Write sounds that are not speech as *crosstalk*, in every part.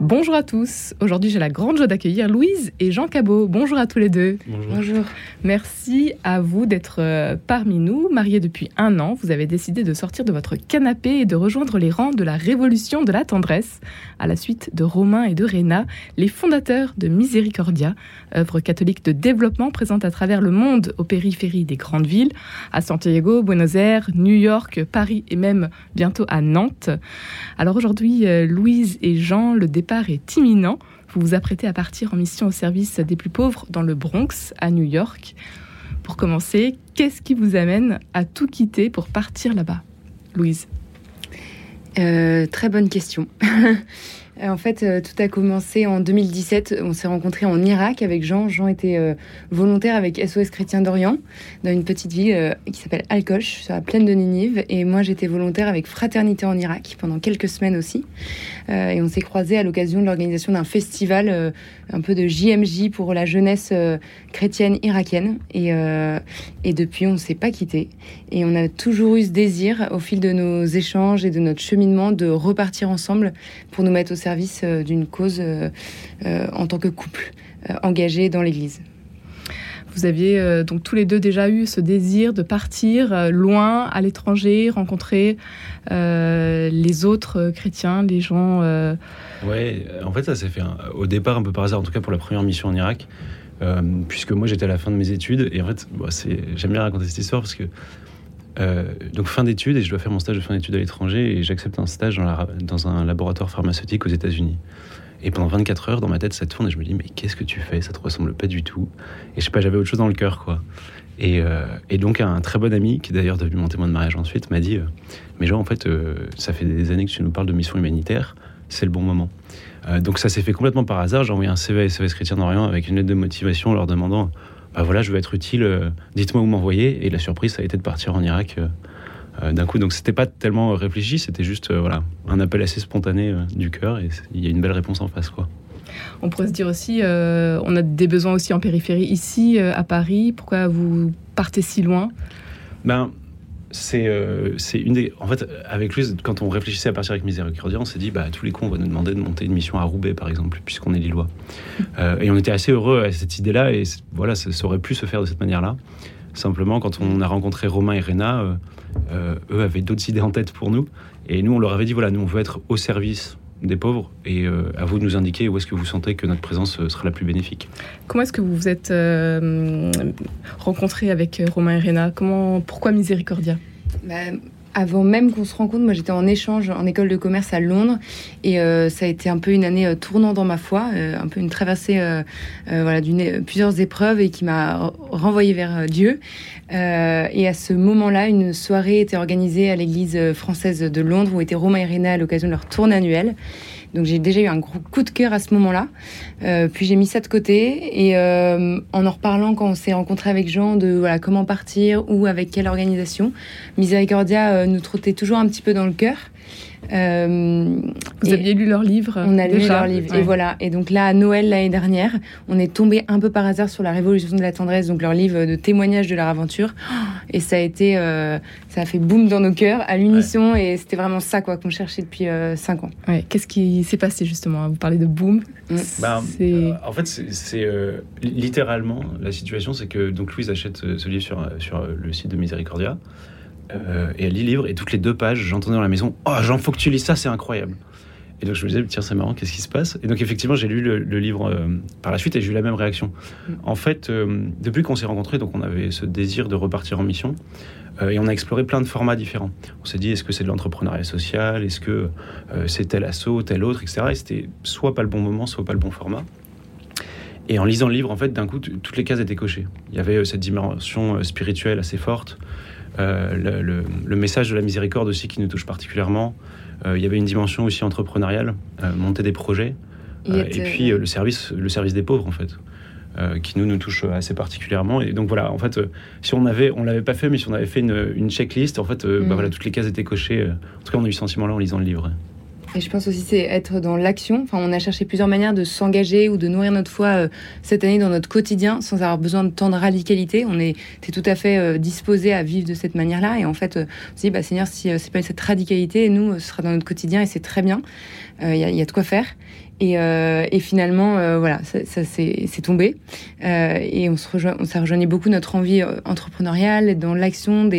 Bonjour à tous. Aujourd'hui, j'ai la grande joie d'accueillir Louise et Jean Cabot. Bonjour à tous les deux. Bonjour. Merci à vous d'être euh, parmi nous. Mariés depuis un an, vous avez décidé de sortir de votre canapé et de rejoindre les rangs de la Révolution de la tendresse, à la suite de Romain et de Réna, les fondateurs de Miséricordia, œuvre catholique de développement présente à travers le monde aux périphéries des grandes villes, à Santiago, Buenos Aires, New York, Paris et même bientôt à Nantes. Alors aujourd'hui, euh, Louise et Jean, le départ est imminent. Vous vous apprêtez à partir en mission au service des plus pauvres dans le Bronx, à New York. Pour commencer, qu'est-ce qui vous amène à tout quitter pour partir là-bas? Louise euh, Très bonne question. *laughs* Euh, en fait, euh, tout a commencé en 2017. On s'est rencontrés en Irak avec Jean. Jean était euh, volontaire avec SOS Chrétien d'Orient dans une petite ville qui s'appelle Al-Koch, sur la plaine de Ninive. Et moi, j'étais volontaire avec Fraternité en Irak pendant quelques semaines aussi. et on s'est croisés à l'occasion de l'organisation d'un festival, un peu de JMJ pour la jeunesse chrétienne irakienne. Et depuis, on ne s'est pas quitté. Et on a toujours eu ce désir, au fil de nos échanges et de notre cheminement, de repartir ensemble pour nous mettre au service service euh, d'une cause euh, euh, en tant que couple engagé dans l'Église. Vous aviez donc tous les deux déjà eu ce désir de partir loin, à l'étranger, rencontrer les autres chrétiens, les gens. Ouais, en fait, ça s'est fait au départ un peu par hasard, en tout cas pour la première mission en Irak, puisque moi j'étais à la fin de mes études et en fait, j'aime bien raconter cette histoire parce que euh, donc fin d'études et je dois faire mon stage de fin d'études à l'étranger et j'accepte un stage dans, un laboratoire pharmaceutique aux États-Unis. Et pendant 24 heures, dans ma tête, ça tourne et je me dis mais qu'est-ce que tu fais? Ça te ressemble pas du tout. Et je sais pas, j'avais autre chose dans le cœur quoi. Et, euh, donc un très bon ami qui d'ailleurs devenu mon témoin de mariage ensuite m'a dit euh, mais genre en fait ça fait des années que tu nous parles de mission humanitaire, c'est le bon moment. donc ça s'est fait complètement par hasard. J'ai envoyé un CV à SOS Chrétien d'Orient avec une lettre de motivation leur demandant bah voilà, je veux être utile, euh, dites-moi où m'envoyer. Et la surprise, ça a été de partir en Irak euh, euh, d'un coup. Donc c'était pas tellement réfléchi, c'était juste voilà, un appel assez spontané du cœur et il y a une belle réponse en face. quoi. On pourrait se dire aussi, on a des besoins aussi en périphérie ici, à Paris. Pourquoi vous partez si loin? Ben, euh, c'est une des. En fait, avec lui, quand on réfléchissait à partir avec Miséricordia, on s'est dit, bah, tous les coups, on va nous demander de monter une mission à Roubaix, par exemple, puisqu'on est lillois. *laughs* Euh, et on était assez heureux à cette idée-là, et voilà, ça, aurait pu se faire de cette manière-là. Simplement, quand on a rencontré Romain et Réna, euh, eux avaient d'autres idées en tête pour nous, et nous, on leur avait dit, voilà, nous, on veut être au service des pauvres et euh, à vous de nous indiquer où est-ce que vous sentez que notre présence euh, sera la plus bénéfique. Comment est-ce que vous vous êtes euh, rencontré avec Romain et Réna Comment, Pourquoi Miséricordia? Bah, avant même qu'on se rencontre, moi j'étais en échange en école de commerce à Londres et ça a été un peu une année tournant dans ma foi, un peu une traversée voilà, d'une plusieurs épreuves et qui m'a renvoyé vers Dieu. et à ce moment-là, une soirée était organisée à l'église française de Londres où étaient Romain et Réna à l'occasion de leur tournée annuelle. Donc j'ai déjà eu un gros coup de cœur à ce moment-là. Euh, puis j'ai mis ça de côté et euh, en en reparlant quand on s'est rencontré avec Jean de voilà comment partir ou avec quelle organisation, Miséricordia euh, nous trottait toujours un petit peu dans le cœur. Euh, Vous aviez lu leur livre On a lu leur livre. Et voilà. Et donc là, à Noël l'année dernière, on est tombé un peu par hasard sur la Révolution de la tendresse, donc leur livre de témoignages de leur aventure. *gasps* Et ça a été, euh, ça a fait boum dans nos cœurs à l'unisson. Et c'était vraiment ça quoi qu'on cherchait depuis 5 euh, ans. Ouais. Qu'est-ce qui s'est passé justement Vous parlez de boom. Mm. Bah, en fait, c'est littéralement la situation, c'est que donc Louise achète ce livre sur, sur le site de Miséricordia. Euh, et elle lit le livre, et toutes les deux pages, j'entendais dans la maison Oh, Jean, faut que tu lis ça, c'est incroyable. Et donc je me disais, tiens, c'est marrant, qu'est-ce qui se passe? Et donc effectivement, j'ai lu le, livre euh, par la suite et j'ai eu la même réaction. Mm. En fait, euh, depuis qu'on s'est rencontrés, donc on avait ce désir de repartir en mission et on a exploré plein de formats différents. On s'est dit, est-ce que c'est de l'entrepreneuriat social? Est-ce que c'est tel assaut, tel autre, etc. Et c'était soit pas le bon moment, soit pas le bon format. Et en lisant le livre, en fait, d'un coup, toutes les cases étaient cochées. Il y avait cette dimension spirituelle assez forte. Euh, le, message de la miséricorde aussi qui nous touche particulièrement. Euh, il y avait une dimension aussi entrepreneuriale, euh, monter des projets, et puis le service, le service des pauvres en fait. qui nous nous touche assez particulièrement et donc voilà en fait si on avait on l'avait pas fait mais si on avait fait une, checklist en fait bah, mm. voilà toutes les cases étaient cochées en tout cas on a eu ce sentiment là en lisant le livre Et je pense aussi c'est être dans l'action. Enfin, on a cherché plusieurs manières de s'engager ou de nourrir notre foi euh, cette année dans notre quotidien sans avoir besoin de tant de radicalité. On est, tout à fait euh, disposé à vivre de cette manière-là. Et en fait, euh, on se dit, bah, Seigneur, si c'est pas cette radicalité, nous, ce sera dans notre quotidien et c'est très bien. Il y, y, a de quoi faire. Et, euh, et finalement, euh, voilà, ça, ça c'est tombé. Euh, et on se rejoint, on, ça rejoignait beaucoup notre envie euh, entrepreneuriale, dans l'action,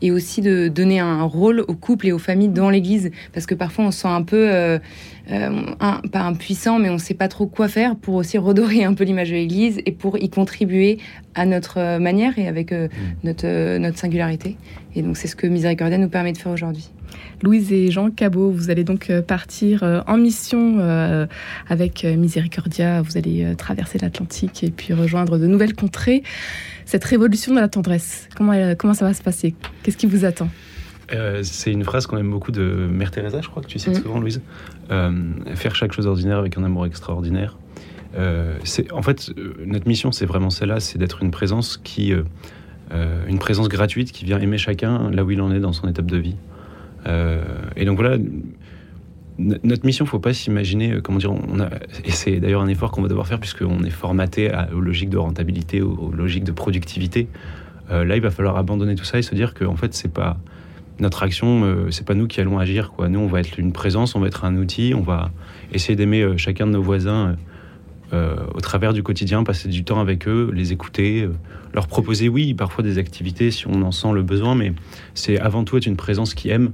et aussi de donner un rôle aux couples et aux familles dans l'Église, parce que parfois on se sent un peu, euh, un, pas impuissant, mais on ne sait pas trop quoi faire pour aussi redorer un peu l'image de l'Église et pour y contribuer à notre manière et avec mmh. notre, notre singularité. Et donc c'est ce que Miséricordia nous permet de faire aujourd'hui. Louise et Jean Cabot, vous allez donc euh, partir euh, en mission euh, avec Miséricordia. Vous allez traverser l'Atlantique et puis rejoindre de nouvelles contrées. Cette révolution de la tendresse, comment, comment ça va se passer? Qu'est-ce qui vous attend? C'est une phrase qu'on aime beaucoup de Mère Teresa, je crois que tu cites mm. souvent, Louise. faire chaque chose ordinaire avec un amour extraordinaire. C'est en fait notre mission, c'est vraiment celle-là, c'est d'être une présence qui, une présence gratuite qui vient aimer chacun là où il en est dans son étape de vie. Euh, et donc voilà, notre mission, faut pas s'imaginer, euh, comment dire, on a, et c'est d'ailleurs un effort qu'on va devoir faire puisqu'on est formaté aux logiques de rentabilité, aux, logiques de productivité. Euh, là, il va falloir abandonner tout ça et se dire que en fait, c'est pas notre action, c'est pas nous qui allons agir. Nous, on va être une présence, on va être un outil, on va essayer d'aimer chacun de nos voisins au travers du quotidien, passer du temps avec eux, les écouter, leur proposer, oui, parfois des activités si on en sent le besoin, mais c'est avant tout être une présence qui aime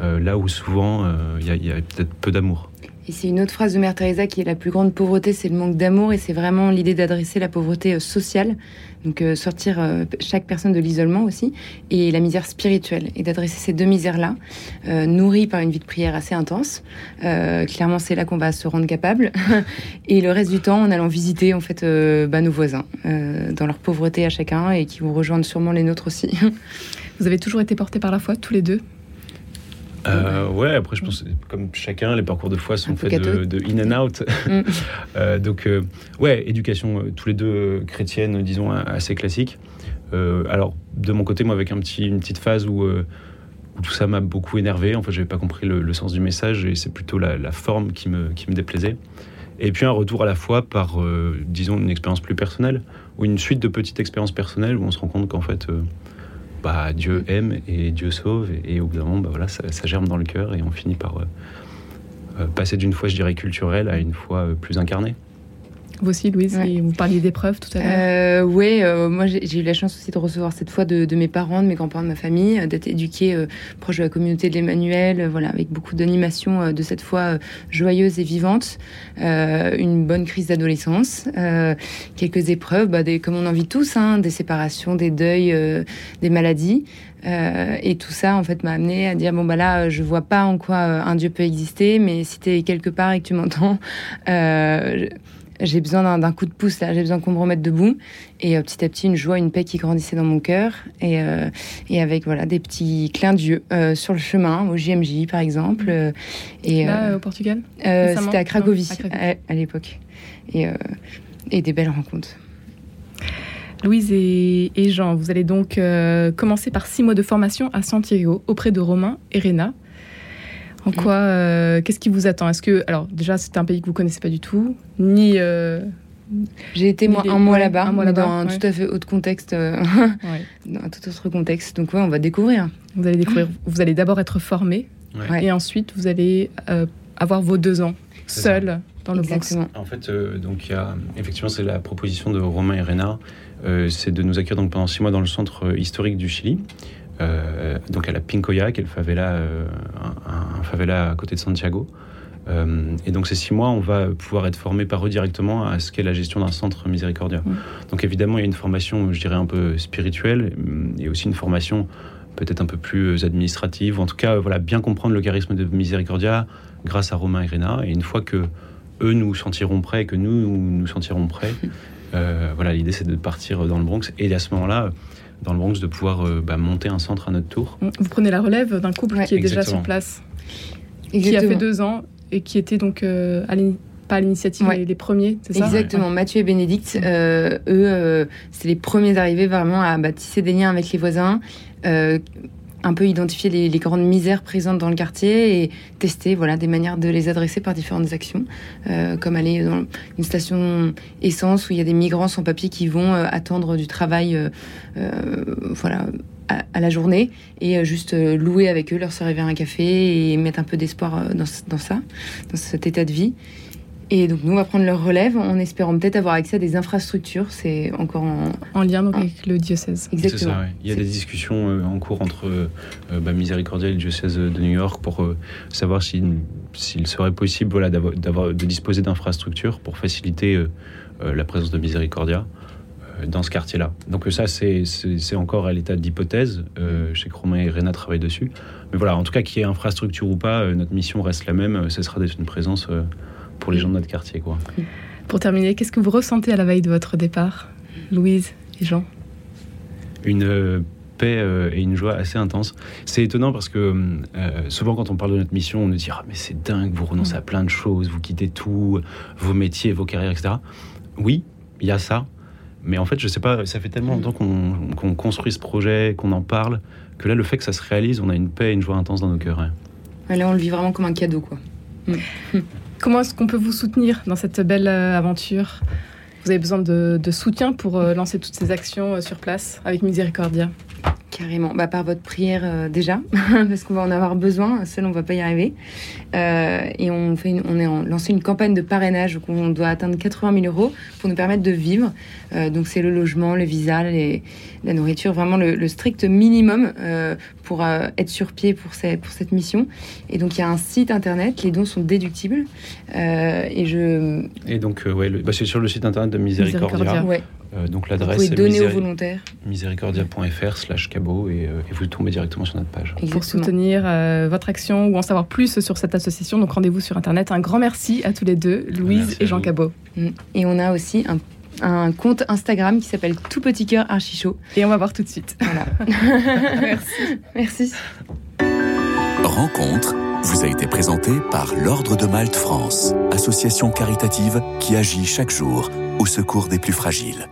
euh, là où souvent il euh, y a, peut-être peu d'amour. Et c'est une autre phrase de Mère Teresa qui est la plus grande pauvreté, c'est le manque d'amour, et c'est vraiment l'idée d'adresser la pauvreté euh, sociale, donc sortir chaque personne de l'isolement aussi, et la misère spirituelle, et d'adresser ces deux misères-là, nourries par une vie de prière assez intense. clairement, c'est là qu'on va se rendre capable, *laughs* et le reste du temps en allant visiter en fait bah, nos voisins dans leur pauvreté à chacun, et qui vont rejoindre sûrement les nôtres aussi. *laughs* Vous avez toujours été portés par la foi, tous les deux? Euh, ouais, après, je pense, comme chacun, les parcours de foi sont faits de, in and out. Mm. *laughs* euh, donc, euh, ouais, éducation, tous les deux chrétienne, disons, assez classique. alors, de mon côté, moi, avec un petit, une petite phase où, où tout ça m'a beaucoup énervé. En fait, j'avais pas compris le, sens du message et c'est plutôt la, la, forme qui me, qui me déplaisait. Et puis un retour à la foi par, disons, une expérience plus personnelle ou une suite de petites expériences personnelles où on se rend compte qu'en fait bah, Dieu aime et Dieu sauve. Et, au bout d'un moment, bah, voilà, ça, germe dans le cœur et on finit par euh, euh, passer d'une foi, je dirais, culturelle à une foi euh, plus incarnée. Vous aussi, Louise, vous parliez d'épreuves tout à l'heure. Euh, oui, euh, moi j'ai eu la chance aussi de recevoir cette fois de, mes parents, de mes grands-parents, de ma famille, d'être éduquée euh, proche de la communauté de l'Emmanuel, voilà, avec beaucoup d'animation de cette foi joyeuse et vivante, une bonne crise d'adolescence, quelques épreuves, bah, des, comme on en vit tous, hein, des séparations, des deuils, des maladies. et tout ça, en fait, m'a amené à dire bon bah là, je vois pas en quoi un Dieu peut exister, mais si tu es quelque part et que tu m'entends, j'ai besoin d'un coup de pouce là, j'ai besoin qu'on me remette debout. Et euh, petit à petit, une joie, une paix qui grandissait dans mon cœur. Et, euh, et avec voilà des petits clins d'yeux euh, sur le chemin, au JMJ par exemple. et, là, au Portugal? C'était à Cracovie, à, l'époque. Et, et des belles rencontres. Louise et, et Jean, vous allez donc commencer par six mois de formation à Santiago auprès de Romain et Réna. En quoi euh, Qu'est-ce qui vous attend Est-ce que alors déjà c'est un pays que vous connaissez pas du tout, ni euh, j'ai été moi un mois là-bas, dans un tout à fait autre contexte, euh, *laughs* *laughs* dans un tout autre contexte. Donc ouais, on va découvrir. Vous allez découvrir. *gasps* Vous allez d'abord être formé, et ensuite vous allez avoir vos deux ans seul dans le Exactement. En fait, donc il y a effectivement c'est la proposition de Romain et Réna, c'est de nous accueillir donc pendant six mois dans le centre historique du Chili. Euh, donc à la Pincoya, qui est le favela, euh, un, favela à côté de Santiago. Euh, et donc ces six mois, on va pouvoir être formé par eux directement à ce qu'est la gestion d'un centre miséricordia. Mmh. Donc évidemment, il y a une formation, je dirais, un peu spirituelle, et aussi une formation peut-être un peu plus administrative, en tout cas, voilà, bien comprendre le charisme de Miséricordia grâce à Romain et Réna. Et une fois que eux nous sentiront prêts, que nous nous sentirons prêts, *laughs* voilà, l'idée c'est de partir dans le Bronx. Et à ce moment-là, dans le Bronx de pouvoir euh, bah, monter un centre à notre tour. Vous prenez la relève d'un couple qui est déjà sur place, qui a fait deux ans et qui était donc euh, pas à l'initiative les, premiers, c'est ça? Exactement. Mathieu et Bénédicte, euh, eux, c'est les premiers arrivés vraiment à bâtir des liens avec les voisins un peu identifier les, grandes misères présentes dans le quartier et tester voilà, des manières de les adresser par différentes actions, euh, comme aller dans une station essence où il y a des migrants sans papier qui vont euh, attendre du travail euh, voilà, à, la journée et juste louer avec eux, leur servir un café et mettre un peu d'espoir dans, dans ça, dans cet état de vie. Et donc nous, on va prendre leur relève en espérant peut-être avoir accès à des infrastructures. C'est encore en, lien donc, avec le diocèse. Exactement. Ça, Il y a des discussions euh, en cours entre euh, euh, bah, Miséricordia et le diocèse de New York pour savoir s'il serait possible voilà, d'avoir, de disposer d'infrastructures pour faciliter la présence de Miséricordia dans ce quartier-là. Donc ça, c'est, encore à l'état d'hypothèse. je sais que Romain et Réna travaillent dessus. Mais voilà, en tout cas, qu'il y ait infrastructure ou pas, notre mission reste la même. Ce sera d'être une présence pour les gens de notre quartier. Quoi. Pour terminer, qu'est-ce que vous ressentez à la veille de votre départ, Louise et Jean? Une euh, paix euh, et une joie assez intense. C'est étonnant parce que euh, souvent quand on parle de notre mission, on nous dit ah, mais c'est dingue, vous renoncez à plein de choses, vous quittez tout, vos métiers, vos carrières, etc. Oui, il y a ça. Mais en fait, je sais pas, ça fait tellement longtemps qu'on construit ce projet, qu'on en parle, que là, le fait que ça se réalise, on a une paix et une joie intense dans nos cœurs. Là, on le vit vraiment comme un cadeau, quoi. *laughs* Mm. Comment est-ce qu'on peut vous soutenir dans cette belle euh, aventure? Vous avez besoin de, soutien pour euh, lancer toutes ces actions euh, sur place avec Miséricordia Carrément, bah, par votre prière euh, déjà, *laughs* parce qu'on va en avoir besoin, seul on va pas y arriver. Euh, et on, fait on est en, lancé une campagne de parrainage où on doit atteindre 80 000 euros pour nous permettre de vivre. Euh, donc c'est le logement, le visa, les, la nourriture, vraiment le, strict minimum pour être sur pied pour, ces, pour cette mission. Et donc il y a un site internet, les dons sont déductibles. et je... Et donc ouais, bah, c'est sur le site internet de Miséricordia. Euh, donc l'adresse est donner aux volontaires. miséricordia.fr slash cabot et, euh, et, vous tombez directement sur notre page. Pour soutenir euh, votre action ou en savoir plus sur cette association, donc rendez-vous sur Internet. Un grand merci à tous les deux, Louise et Jean Cabot. Mm. Et on a aussi un, un compte Instagram qui s'appelle Tout Petit Cœur Archichaud. Et on va voir tout de suite. Voilà. *laughs* merci. Merci. Rencontre vous a été présentée par l'Ordre de Malte France, association caritative qui agit chaque jour au secours des plus fragiles.